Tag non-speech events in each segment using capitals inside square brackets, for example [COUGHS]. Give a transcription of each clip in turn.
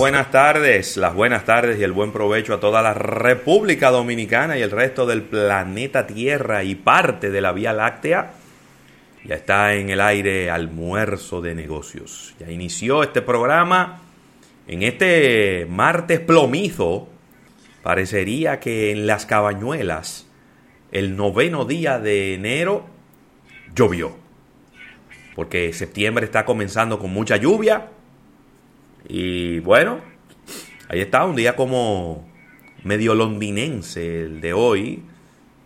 Buenas tardes, las buenas tardes y el buen provecho a toda la República Dominicana y el resto del planeta Tierra y parte de la Vía Láctea. Ya está en el aire almuerzo de negocios. Ya inició este programa en este martes plomizo. Parecería que en las cabañuelas, el noveno día de enero, llovió. Porque septiembre está comenzando con mucha lluvia y bueno, ahí está, un día como medio londinense el de hoy,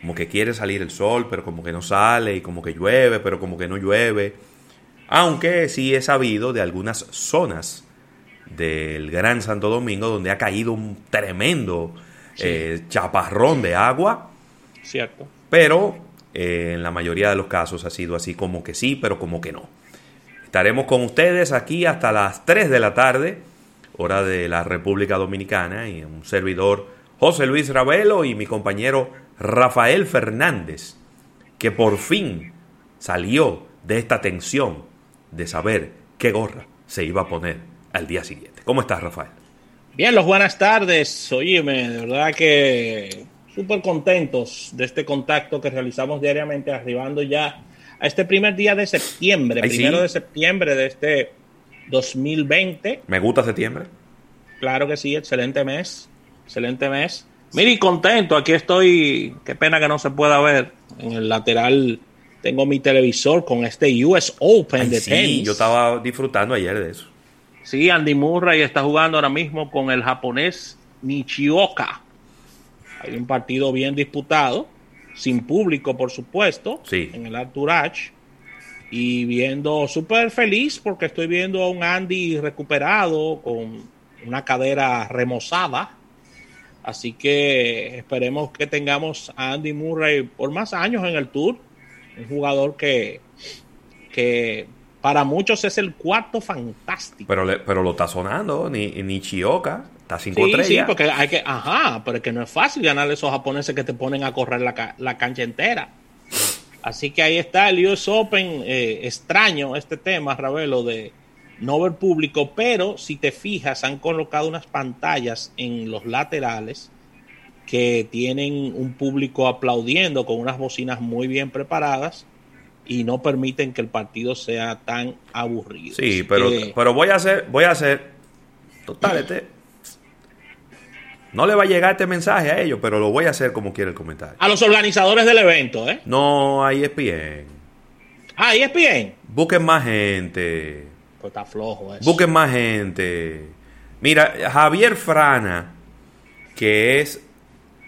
como que quiere salir el sol, pero como que no sale, y como que llueve, pero como que no llueve. Aunque sí he sabido de algunas zonas del Gran Santo Domingo donde ha caído un tremendo eh, chaparrón de agua. Cierto. Pero eh, en la mayoría de los casos ha sido así como que sí, pero como que no. Estaremos con ustedes aquí hasta las 3 de la tarde, hora de la República Dominicana, y un servidor José Luis Ravelo y mi compañero Rafael Fernández, que por fin salió de esta tensión de saber qué gorra se iba a poner al día siguiente. ¿Cómo estás, Rafael? Bien, los buenas tardes. Oíme, de verdad que súper contentos de este contacto que realizamos diariamente, arribando ya a este primer día de septiembre, primero de septiembre de este 2020. Me gusta septiembre. Claro que sí, excelente mes, excelente mes. Miri, contento, aquí estoy, qué pena que no se pueda ver. En el lateral tengo mi televisor con este US Open de tenis. Sí, yo estaba disfrutando ayer de eso. Sí, Andy Murray está jugando ahora mismo con el japonés Nichioka. Hay un partido bien disputado sin público, por supuesto, en el Arturach. Y viendo súper feliz porque estoy viendo a un Andy recuperado con una cadera remozada. Así que esperemos que tengamos a Andy Murray por más años en el Tour. Un jugador que, que para muchos es el cuarto fantástico. Pero, pero lo está sonando, ni, ni Chioca. Está 5 sí, Sí, porque hay que, ajá, pero es que no es fácil ganarle a esos japoneses que te ponen a correr la, la cancha entera. Así que ahí está el US Open, eh, extraño este tema, Ravelo, de no ver público, pero si te fijas, han colocado unas pantallas en los laterales que tienen un público aplaudiendo con unas bocinas muy bien preparadas y no permiten que el partido sea tan aburrido. Sí, pero, pero voy a hacer, voy a hacer, total, este, no le va a llegar este mensaje a ellos, pero lo voy a hacer como quiere el comentario. A los organizadores del evento, ¿eh? No, ahí es bien. Ah, ahí es bien. Busquen más gente. Pues está flojo eso. Busquen más gente. Mira, Javier Frana, que es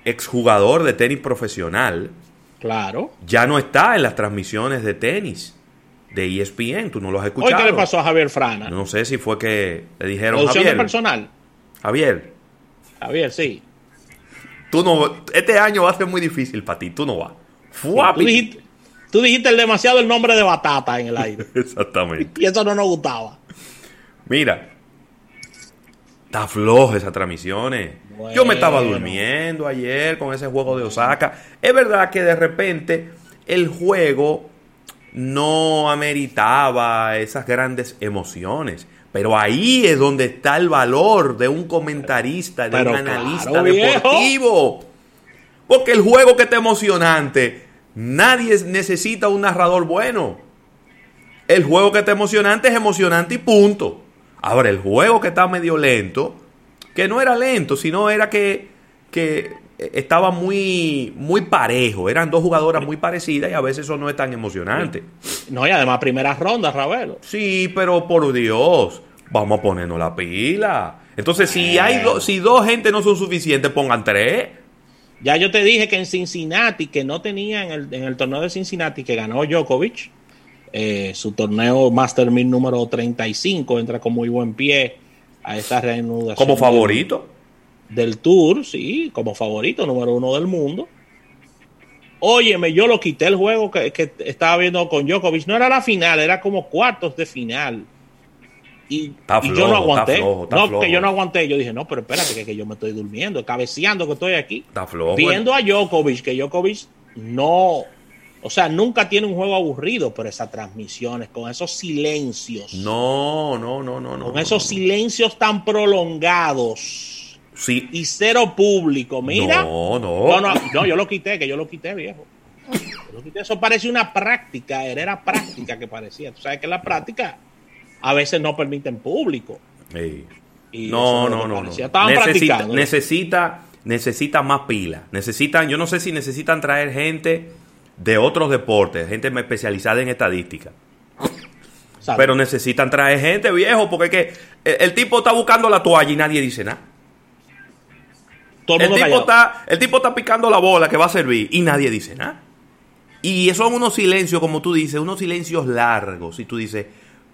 exjugador de tenis profesional. Claro. Ya no está en las transmisiones de tenis de ESPN. Tú no lo has escuchado. ¿Qué le pasó a Javier Frana? No sé si fue que le dijeron Javier. personal? Javier, Javier, sí. Tú no, este año va a ser muy difícil para ti, tú no vas. tú, dijiste, el demasiado el nombre de batata en el aire. [LAUGHS] Exactamente. Y eso no nos gustaba. Mira, está flojo esas transmisiones. Yo me estaba durmiendo ayer con ese juego de Osaka. Es verdad que de repente el juego no ameritaba esas grandes emociones. Pero ahí es donde está el valor de un comentarista, de un analista deportivo. Porque el juego que está emocionante, nadie necesita un narrador bueno. El juego que está emocionante es emocionante y punto. Ahora, el juego que está medio lento, que no era lento, sino era que, que estaba muy, muy parejo. Eran dos jugadoras muy parecidas y a veces eso no es tan emocionante. No, y además primeras rondas, Ravelo. Sí, pero por Dios, vamos a ponernos la pila. Entonces, si hay si dos gente no son suficientes, pongan tres. Ya yo te dije que en Cincinnati, que no tenía en el, en el torneo de Cincinnati, que ganó Djokovic, eh, su torneo Master 1000 número 35, entra con muy buen pie a esta reanudación. Como favorito. Del, Tour, sí, como favorito número uno del mundo. Óyeme, yo lo quité el juego que, que estaba viendo con Djokovic. No era la final, era como cuartos de final y, yo no aguanté. no, que yo no aguanté. Yo dije, no, pero espérate, que, yo me estoy durmiendo, cabeceando que estoy aquí. Viendo a Djokovic, que Djokovic no. O sea, nunca tiene un juego aburrido, pero esas transmisiones, con esos silencios. No, no, no, no. Con esos silencios tan prolongados. Sí. Y cero público. Mira. No, no. No, yo lo quité, que yo lo quité, viejo. Eso parece una práctica, era práctica que parecía. Tú sabes que la práctica a veces no permiten público. no, no, no, no. Necesita, necesita, necesita más pila. Necesitan, yo no sé si necesitan traer gente de otros deportes, gente especializada en estadística. Pero necesitan traer gente viejo, porque que el, tipo está buscando la toalla y nadie dice nada. el, tipo está, el tipo está picando la bola que va a servir y nadie dice nada. Y son unos silencios, como tú dices, unos silencios largos. Y tú dices,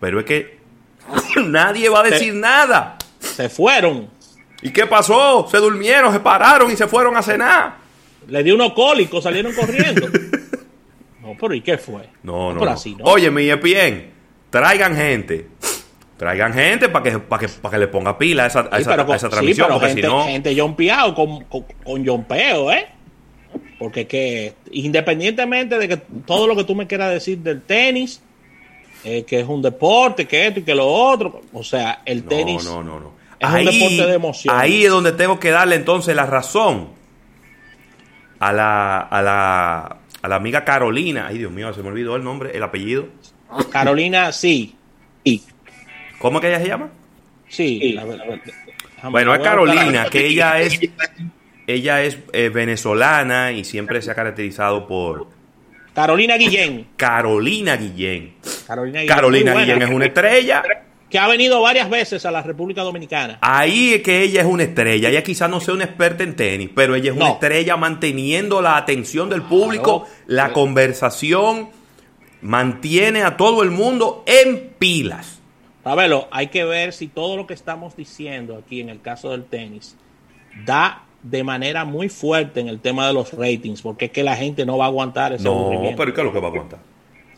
pero es que [COUGHS] nadie va a decir nada. Se fueron. ¿Y qué pasó? Se durmieron, se pararon y se fueron a cenar. Le dio unos cólicos, salieron corriendo. [LAUGHS] no, pero ¿y qué fue? No, no. Oye, mi EPN, traigan gente. Traigan gente para que, para que, para que le ponga pila a esa, esa, transmisión. porque gente, si no... gente con, con, con yompeo, ¿eh? Porque que independientemente de que todo lo que tú me quieras decir del tenis, eh, que es un deporte, que esto y que lo otro. O sea, el tenis no, no, no, es un deporte de emoción. Ahí es donde tengo que darle entonces la razón a la, a la, a la amiga Carolina. Ay, Dios mío, se me olvidó el nombre, el apellido. Carolina, sí. [LAUGHS] sí. ¿Cómo que ella se llama? Sí. bueno, es Carolina, que [LAUGHS] ella es, ella es eh, venezolana y siempre se ha caracterizado por Carolina Guillén. Carolina Guillén. Carolina Guillén, es una estrella. Que ha venido varias veces a la República Dominicana. Ahí es que ella es una estrella. Ella quizás no sea una experta en tenis, pero ella es una estrella manteniendo la atención del público, la conversación, mantiene a todo el mundo en pilas. Pablo, hay que ver si todo lo que estamos diciendo aquí en el caso del tenis da de manera muy fuerte en el tema de los ratings, porque es que la gente no va a aguantar ese No, pero ¿qué es lo que va a aguantar?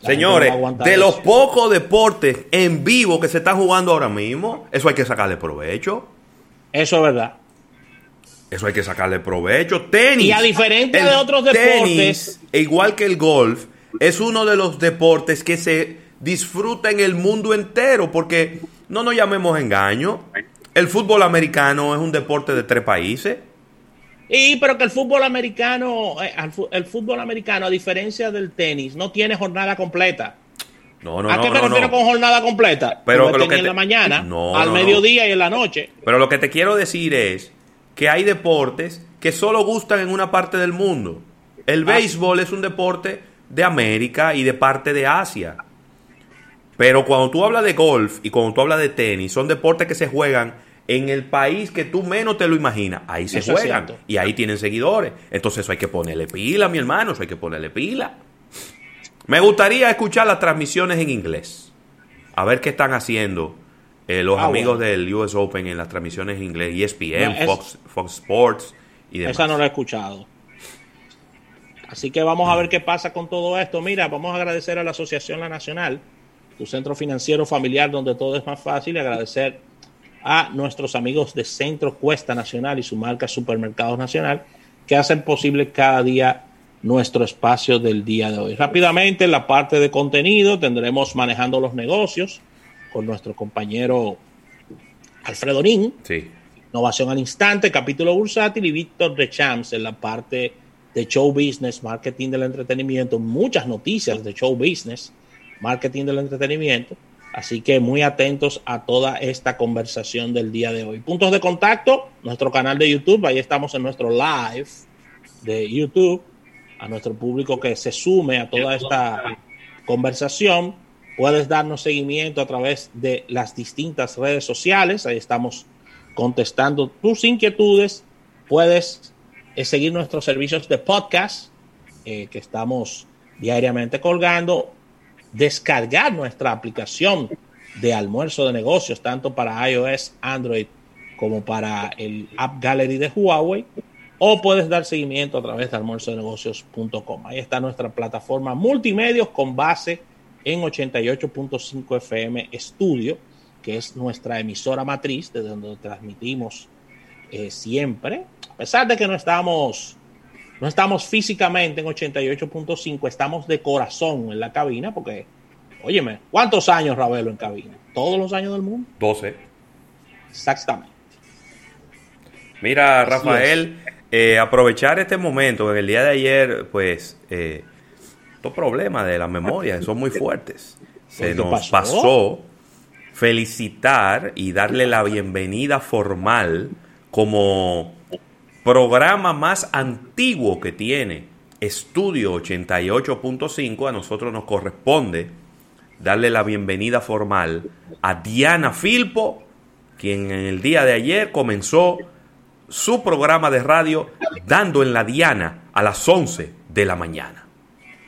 Señores, de los pocos deportes en vivo que se están jugando ahora mismo, eso hay que sacarle provecho. Eso es verdad. Eso hay que sacarle provecho. Tenis. Y a diferencia de otros deportes. E igual que el golf, es uno de los deportes que se disfruta en el mundo entero, porque no nos llamemos engaño. El fútbol americano es un deporte de tres países. Y pero que el fútbol americano, eh, el fútbol americano, a diferencia del tenis, no tiene jornada completa. No, no, ¿A qué refiero con jornada completa? Pero que lo que en la mañana, al mediodía y en la noche. Pero lo que te quiero decir es que hay deportes que solo gustan en una parte del mundo. El ah. béisbol es un deporte de América y de parte de Asia. Pero cuando tú hablas de golf y cuando tú hablas de tenis, son deportes que se juegan en el país que tú menos te lo imaginas. Ahí se juegan y ahí tienen seguidores. Entonces eso hay que ponerle pila, mi hermano, eso hay que ponerle pila. Me gustaría escuchar las transmisiones en inglés. A ver qué están haciendo eh, los ah, amigos del US Open en las transmisiones en inglés, ESPN, Fox, Fox Sports y demás. Esa no la he escuchado. Así que vamos a ver qué pasa con todo esto. Mira, vamos a agradecer a la Asociación La Nacional, tu centro financiero familiar donde todo es más fácil, y agradecer a nuestros amigos de Centro Cuesta Nacional y su marca Supermercados Nacional, que hacen posible cada día nuestro espacio del día de hoy. Rápidamente, en la parte de contenido tendremos manejando los negocios con nuestro compañero Alfredo Nin. Sí. Innovación al instante, capítulo bursátil y Víctor de Champs en la parte de show business, marketing del entretenimiento, muchas noticias de show business, marketing del entretenimiento Así que muy atentos a toda esta conversación del día de hoy. Puntos de contacto, nuestro canal de YouTube, ahí estamos en nuestro live de YouTube, a nuestro público que se sume a toda esta conversación. Puedes darnos seguimiento a través de las distintas redes sociales, ahí estamos contestando tus inquietudes. Puedes eh, seguir nuestros servicios de podcast eh, que estamos diariamente colgando descargar nuestra aplicación de almuerzo de negocios, tanto para iOS, Android como para el App Gallery de Huawei, o puedes dar seguimiento a través de almuerzodenegocios.com. Ahí está nuestra plataforma multimedios con base en 88.5 FM Studio, que es nuestra emisora matriz, desde donde transmitimos eh, siempre, a pesar de que no estamos no estamos físicamente en 88.5, estamos de corazón en la cabina, porque, óyeme, ¿cuántos años Ravelo en cabina? ¿Todos los años del mundo? 12. Exactamente. Mira, Rafael, eh, aprovechar este momento, en el día de ayer, pues, eh, estos problemas de la memoria son muy fuertes. Se nos pasó felicitar y darle la bienvenida formal como programa más antiguo que tiene Estudio 88.5, a nosotros nos corresponde darle la bienvenida formal a Diana Filpo, quien en el día de ayer comenzó su programa de radio dando en la Diana a las 11 de la mañana.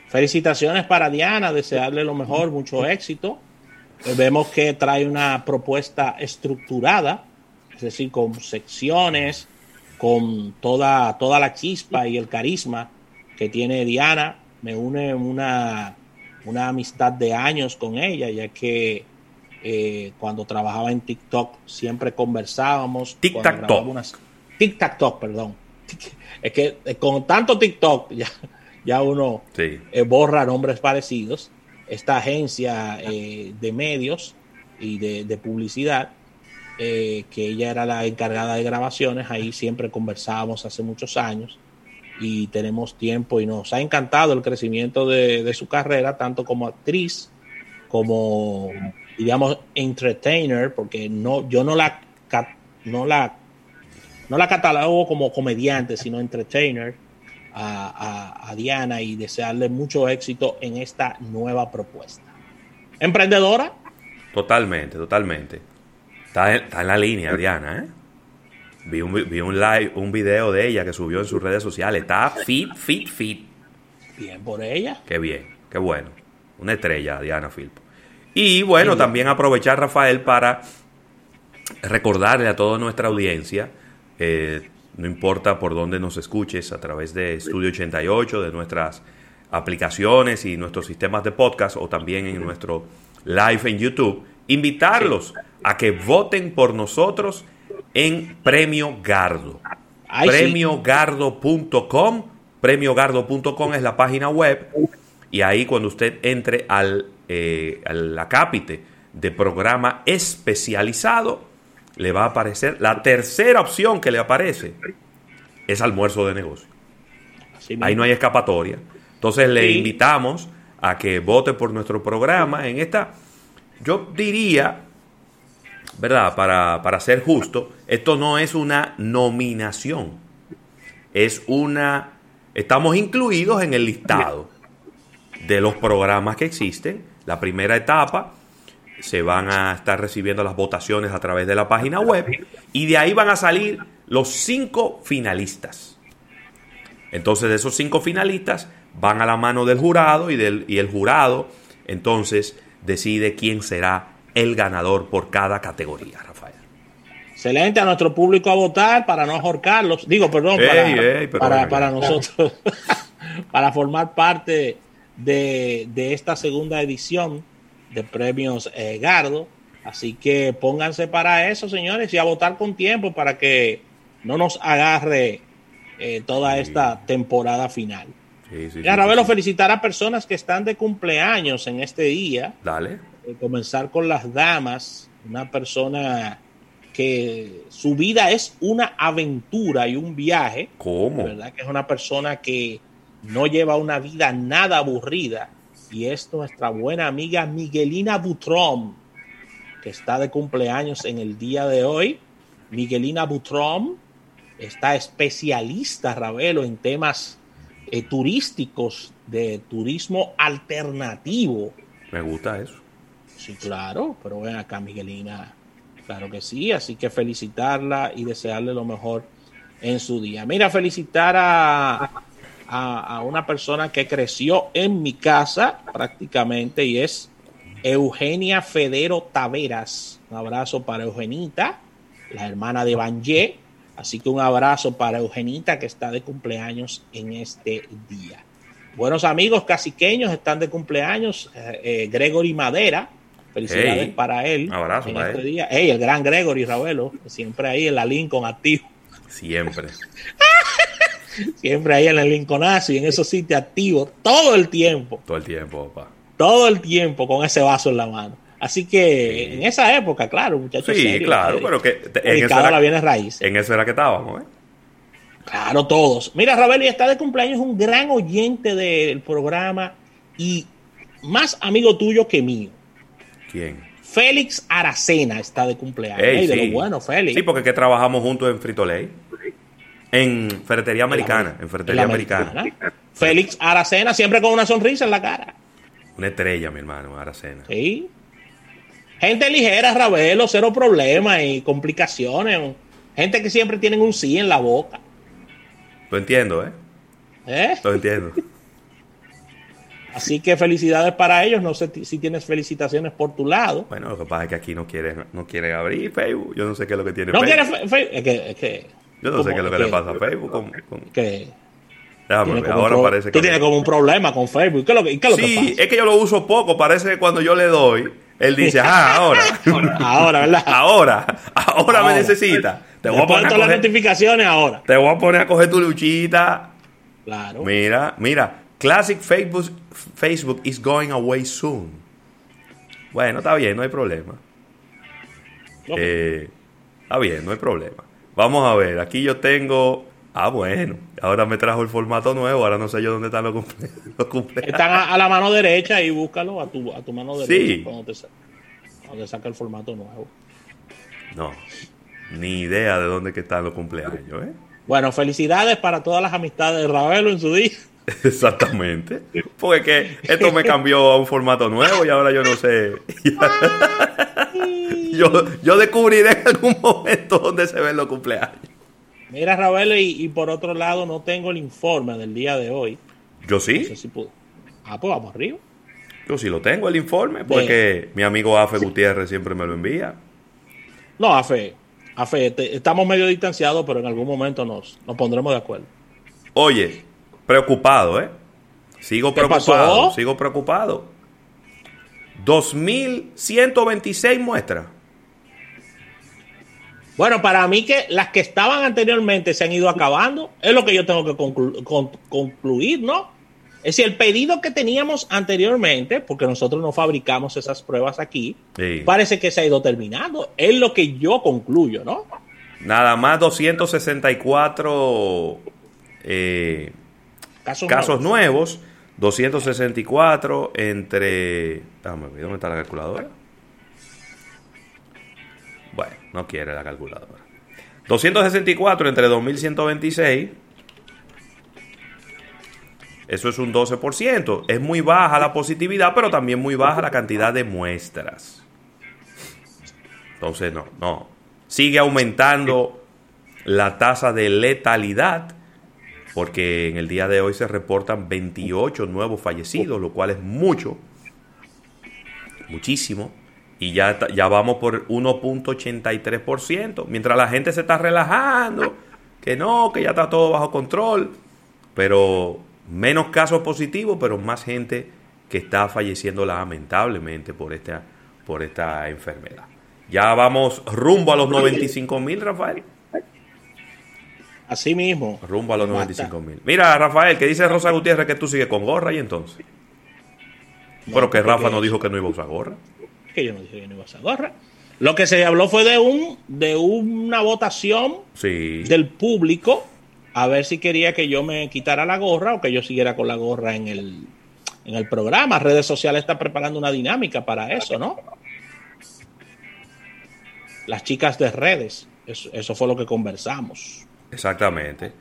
Felicitaciones para Diana, desearle lo mejor, mucho éxito. Vemos que trae una propuesta estructurada, es decir, con secciones, con toda, toda la chispa y el carisma que tiene Diana. Me une una, una amistad de años con ella, ya que eh, cuando trabajaba en TikTok siempre conversábamos. TikTok. TikTok, perdón. [LAUGHS] Es que eh, con tanto TikTok [LAUGHS] ya, ya uno eh, borra nombres parecidos. Esta agencia de medios y de, de publicidad eh, que ella era la encargada de grabaciones, ahí siempre conversábamos hace muchos años y tenemos tiempo y nos ha encantado el crecimiento de, su carrera, tanto como actriz como, digamos, entertainer, porque no, yo no la, no la, no la catalogo como comediante, sino entertainer a, a Diana y desearle mucho éxito en esta nueva propuesta. ¿Emprendedora? Totalmente, totalmente. Está en, la línea, Diana, ¿eh? Vi un, vi un live, un video de ella que subió en sus redes sociales. Está fit, fit, fit. Bien por ella. Qué bien, qué bueno. Una estrella, Diana Filpo. Y bueno, también aprovechar, Rafael, para recordarle a toda nuestra audiencia, eh, no importa por dónde nos escuches, a través de Estudio 88, de nuestras aplicaciones y nuestros sistemas de podcast o también en nuestro live en YouTube, invitarlos a que voten por nosotros en Premio Gardo. Premiogardo.com. Premiogardo.com es la página web. Y ahí cuando usted entre al, eh, al acápite de programa especializado, le va a aparecer la tercera opción que le aparece. Es almuerzo de negocio. Ahí no hay escapatoria. Entonces le invitamos a que vote por nuestro programa en esta, yo diría, ¿verdad? Para, para ser justo, esto no es una nominación, es una... Estamos incluidos en el listado de los programas que existen. La primera etapa se van a estar recibiendo las votaciones a través de la página web y de ahí van a salir los cinco finalistas. Entonces esos cinco finalistas van a la mano del jurado y, del, y el jurado entonces decide quién será el ganador por cada categoría, Rafael. Excelente a nuestro público a votar para no ahorcarlos. Digo, perdón, para, para, nosotros, [LAUGHS] para formar parte de, esta segunda edición de premios eh, Gardo. Así que pónganse para eso, señores, y a votar con tiempo para que no nos agarre eh, toda esta temporada final. Sí, sí, y felicitar a personas que están de cumpleaños en este día. Dale comenzar con las damas, una persona que su vida es una aventura y un viaje. ¿Cómo? ¿Verdad? Que es una persona que no lleva una vida nada aburrida y es nuestra buena amiga Miguelina Butrón. que está de cumpleaños en el día de hoy. Miguelina Butrom, está especialista, Ravelo, en temas eh, turísticos, de turismo alternativo. Me gusta eso. Sí, claro, pero ven acá, Miguelina. Claro que sí, así que felicitarla y desearle lo mejor en su día. Mira, felicitar a, a, una persona que creció en mi casa prácticamente y es Eugenia Federo Taveras. Un abrazo para Eugenita, la hermana de Banje. Así que un abrazo para Eugenita que está de cumpleaños en este día. Buenos amigos caciqueños están de cumpleaños. Eh, eh, Gregory Madera, felicidades para él. Un abrazo en para este día. el gran Gregory Ravelo, siempre ahí en la Lincoln activo. Siempre. [LAUGHS] Siempre ahí en el Lincolnazo y en esos sitios activos todo el tiempo. Todo el tiempo, papá. Todo el tiempo con ese vaso en la mano. Así que en esa época, claro, muchachos. Sí, claro, pero que en eso, era, la raíz. en eso era que estábamos, ¿eh? Claro, todos. Mira, Rabeli está de cumpleaños, un gran oyente del programa y más amigo tuyo que mío. ¿Quién? Félix Aracena está de cumpleaños. de lo bueno, Félix. Sí, porque que trabajamos juntos en Frito Lay. En ferretería americana. En ferretería americana. Félix Aracena, siempre con una sonrisa en la cara. Una estrella, mi hermano, Aracena. Sí. Gente ligera, Ravelo, cero problemas y complicaciones. Gente que siempre tienen un sí en la boca. Lo entiendo, ¿eh? ¿Eh? Lo entiendo. Así que felicidades para ellos. No sé si tienes felicitaciones por tu lado. Bueno, lo que pasa es que aquí no quieren, no quieren abrir Facebook. Yo no sé qué es lo que tiene no Facebook. No quiere Facebook. Es que, yo no sé qué es lo que, le pasa a Facebook. Con, Que Déjame ver, ahora parece que. Tú tienes como un problema con Facebook. ¿Qué es lo que, qué es lo sí, que pasa? es que yo lo uso poco. Parece que cuando yo le doy, él dice, ah, [LAUGHS] ahora. ahora, ¿verdad? Ahora, ahora, me necesita. Te voy a poner todas las notificaciones ahora. Te voy a poner a coger tu luchita. Claro. Mira, mira. Classic Facebook, Facebook is going away soon. Bueno, está bien, no hay problema. Eh, está bien, no hay problema. Vamos a ver, aquí yo tengo. Ah, bueno, ahora me trajo el formato nuevo, ahora no sé yo dónde están los, [LAUGHS] cumpleaños. Están a, la mano derecha y búscalo a tu, a tu mano derecha sí. cuando, te, cuando te saca el formato nuevo. No, ni idea de dónde que están los cumpleaños, ¿eh? Bueno, felicidades para todas las amistades de Ravelo en su día. [LAUGHS] Exactamente. Porque esto me cambió a un formato nuevo y ahora yo no sé. [LAUGHS] yo, yo descubriré en algún momento dónde se ven los cumpleaños. Mira, Ravelo, y, por otro lado, no tengo el informe del día de hoy. ¿Yo sí? Ah, pues vamos arriba. Yo sí lo tengo, el informe, porque mi amigo Afe Gutiérrez siempre me lo envía. No, Afe, Afe, estamos medio distanciados, pero en algún momento nos, nos pondremos de acuerdo. Oye, preocupado, ¿eh? Sigo preocupado, sigo preocupado. 2.126 muestras. Bueno, para mí que las que estaban anteriormente se han ido acabando, es lo que yo tengo que concluir, ¿no? Es decir, el pedido que teníamos anteriormente, porque nosotros no fabricamos esas pruebas aquí, parece que se ha ido terminando. Es lo que yo concluyo, ¿no? Nada más 264 eh, casos, nuevos. 264 entre... Déjame ver, ¿dónde está la calculadora? No quiere la calculadora. 264 entre 2126. Eso es un 12%. Es muy baja la positividad, pero también muy baja la cantidad de muestras. Entonces, no, no. Sigue aumentando la tasa de letalidad, porque en el día de hoy se reportan 28 nuevos fallecidos, lo cual es mucho, muchísimo y ya, ya vamos por 1.83%, mientras la gente se está relajando, que no, que ya está todo bajo control, pero menos casos positivos, pero más gente que está falleciendo lamentablemente por esta, por esta enfermedad. Ya vamos rumbo a los 95 mil, Rafael. Así mismo. Rumbo a los 95 mil. Mira, Rafael, que dice Rosa Gutiérrez que tú sigues con gorra y entonces. pero que Rafa no dijo que no iba a usar gorra que yo no dije que no iba a usar gorra. Lo que se habló fue de un de una votación del público a ver si quería que yo me quitara la gorra o que yo siguiera con la gorra en el, en el programa. Redes sociales están preparando una dinámica para eso, ¿no? las chicas de redes. Eso, fue lo que conversamos. Exactamente.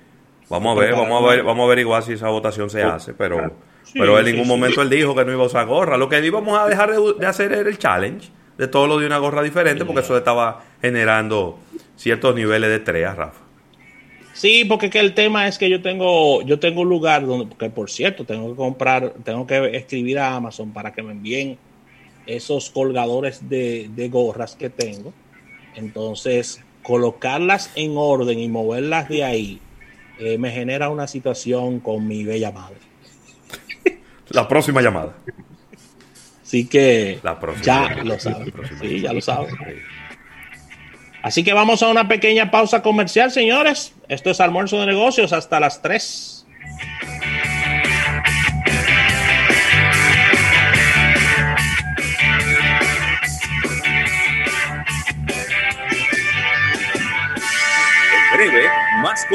Vamos a ver, vamos a ver, vamos a averiguar si esa votación se hace, pero, pero en ningún momento él dijo que no iba a usar gorra. Lo que íbamos a dejar de, hacer era el challenge de todo lo de una gorra diferente, porque eso estaba generando ciertos niveles de estrella, Rafa. Sí, porque que el tema es que yo tengo, yo tengo un lugar donde, que por cierto, tengo que comprar, tengo que escribir a Amazon para que me envíen esos colgadores de, gorras que tengo. Entonces, colocarlas en orden y moverlas de ahí eh, me genera una situación con mi bella madre. La próxima llamada. Así que ya lo saben. Sí, ya lo saben. Así que vamos a una pequeña pausa comercial, señores. Esto es almuerzo de negocios hasta las 3.